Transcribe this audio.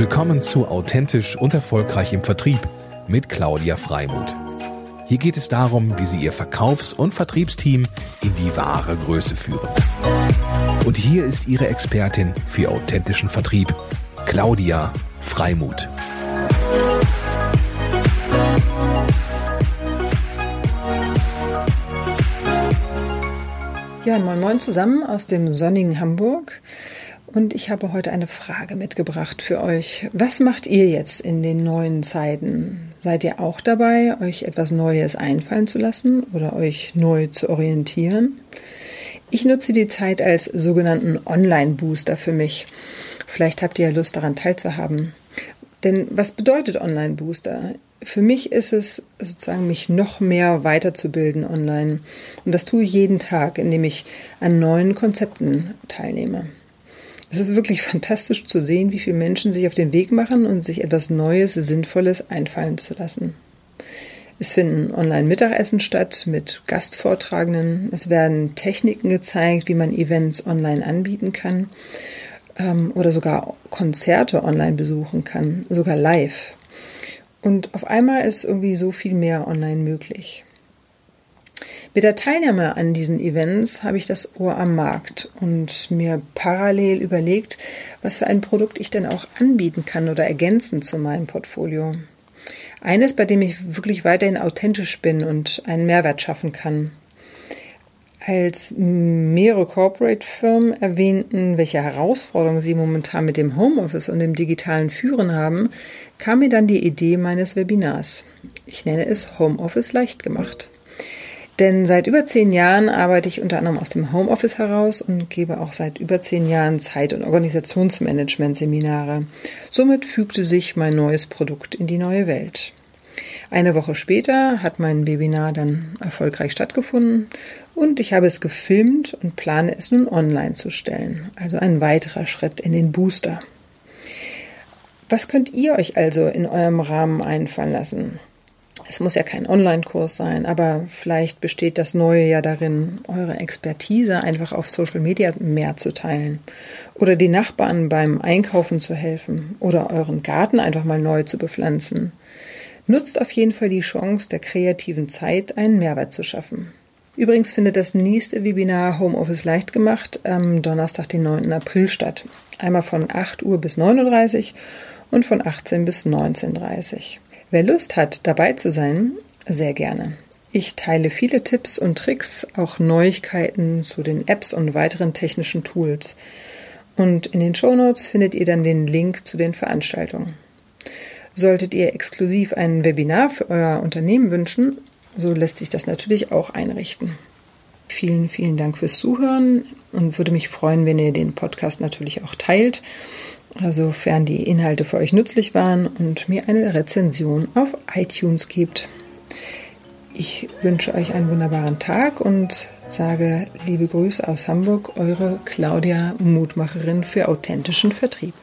Willkommen zu Authentisch und Erfolgreich im Vertrieb mit Claudia Freimuth. Hier geht es darum, wie Sie Ihr Verkaufs- und Vertriebsteam in die wahre Größe führen. Und hier ist Ihre Expertin für authentischen Vertrieb, Claudia Freimuth. Ja, moin moin zusammen aus dem sonnigen Hamburg. Und ich habe heute eine Frage mitgebracht für euch. Was macht ihr jetzt in den neuen Zeiten? Seid ihr auch dabei, euch etwas Neues einfallen zu lassen oder euch neu zu orientieren? Ich nutze die Zeit als sogenannten Online-Booster für mich. Vielleicht habt ihr ja Lust daran teilzuhaben. Denn was bedeutet Online-Booster? Für mich ist es sozusagen, mich noch mehr weiterzubilden online. Und das tue ich jeden Tag, indem ich an neuen Konzepten teilnehme. Es ist wirklich fantastisch zu sehen, wie viele Menschen sich auf den Weg machen und sich etwas Neues, Sinnvolles einfallen zu lassen. Es finden Online-Mittagessen statt mit Gastvortragenden. Es werden Techniken gezeigt, wie man Events online anbieten kann ähm, oder sogar Konzerte online besuchen kann, sogar live. Und auf einmal ist irgendwie so viel mehr online möglich. Mit der Teilnahme an diesen Events habe ich das Ohr am Markt und mir parallel überlegt, was für ein Produkt ich denn auch anbieten kann oder ergänzen zu meinem Portfolio. Eines, bei dem ich wirklich weiterhin authentisch bin und einen Mehrwert schaffen kann. Als mehrere Corporate-Firmen erwähnten, welche Herausforderungen sie momentan mit dem Homeoffice und dem digitalen Führen haben, kam mir dann die Idee meines Webinars. Ich nenne es Homeoffice leicht gemacht. Denn seit über zehn Jahren arbeite ich unter anderem aus dem Homeoffice heraus und gebe auch seit über zehn Jahren Zeit- und Organisationsmanagement-Seminare. Somit fügte sich mein neues Produkt in die neue Welt. Eine Woche später hat mein Webinar dann erfolgreich stattgefunden und ich habe es gefilmt und plane es nun online zu stellen. Also ein weiterer Schritt in den Booster. Was könnt ihr euch also in eurem Rahmen einfallen lassen? Es muss ja kein Online-Kurs sein, aber vielleicht besteht das Neue ja darin, eure Expertise einfach auf Social Media mehr zu teilen oder die Nachbarn beim Einkaufen zu helfen oder euren Garten einfach mal neu zu bepflanzen. Nutzt auf jeden Fall die Chance der kreativen Zeit, einen Mehrwert zu schaffen. Übrigens findet das nächste Webinar Homeoffice leicht gemacht am Donnerstag, den 9. April statt. Einmal von 8 Uhr bis 9.30 Uhr und von 18 bis 19.30 Uhr. Wer Lust hat, dabei zu sein, sehr gerne. Ich teile viele Tipps und Tricks, auch Neuigkeiten zu den Apps und weiteren technischen Tools. Und in den Shownotes findet ihr dann den Link zu den Veranstaltungen. Solltet ihr exklusiv ein Webinar für euer Unternehmen wünschen, so lässt sich das natürlich auch einrichten. Vielen, vielen Dank fürs Zuhören und würde mich freuen, wenn ihr den Podcast natürlich auch teilt sofern die Inhalte für euch nützlich waren und mir eine Rezension auf iTunes gibt. Ich wünsche euch einen wunderbaren Tag und sage liebe Grüße aus Hamburg, eure Claudia Mutmacherin für authentischen Vertrieb.